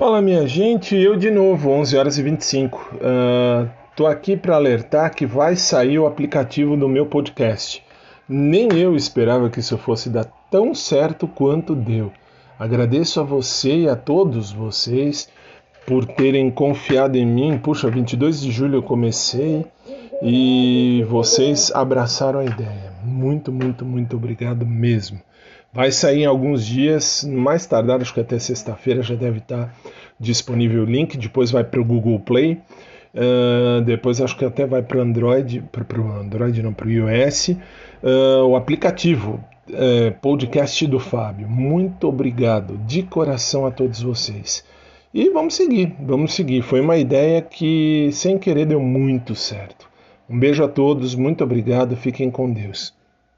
Fala minha gente, eu de novo, 11 horas e 25. Uh, tô aqui para alertar que vai sair o aplicativo do meu podcast. Nem eu esperava que isso fosse dar tão certo quanto deu. Agradeço a você e a todos vocês por terem confiado em mim. Puxa, 22 de julho eu comecei e vocês abraçaram a ideia. Muito, muito, muito obrigado mesmo. Vai sair em alguns dias, mais tardar, acho que até sexta-feira já deve estar disponível o link. Depois vai para o Google Play. Uh, depois acho que até vai para o Android, para o Android não, para o iOS. Uh, o aplicativo uh, podcast do Fábio. Muito obrigado de coração a todos vocês. E vamos seguir, vamos seguir. Foi uma ideia que sem querer deu muito certo. Um beijo a todos, muito obrigado, fiquem com Deus.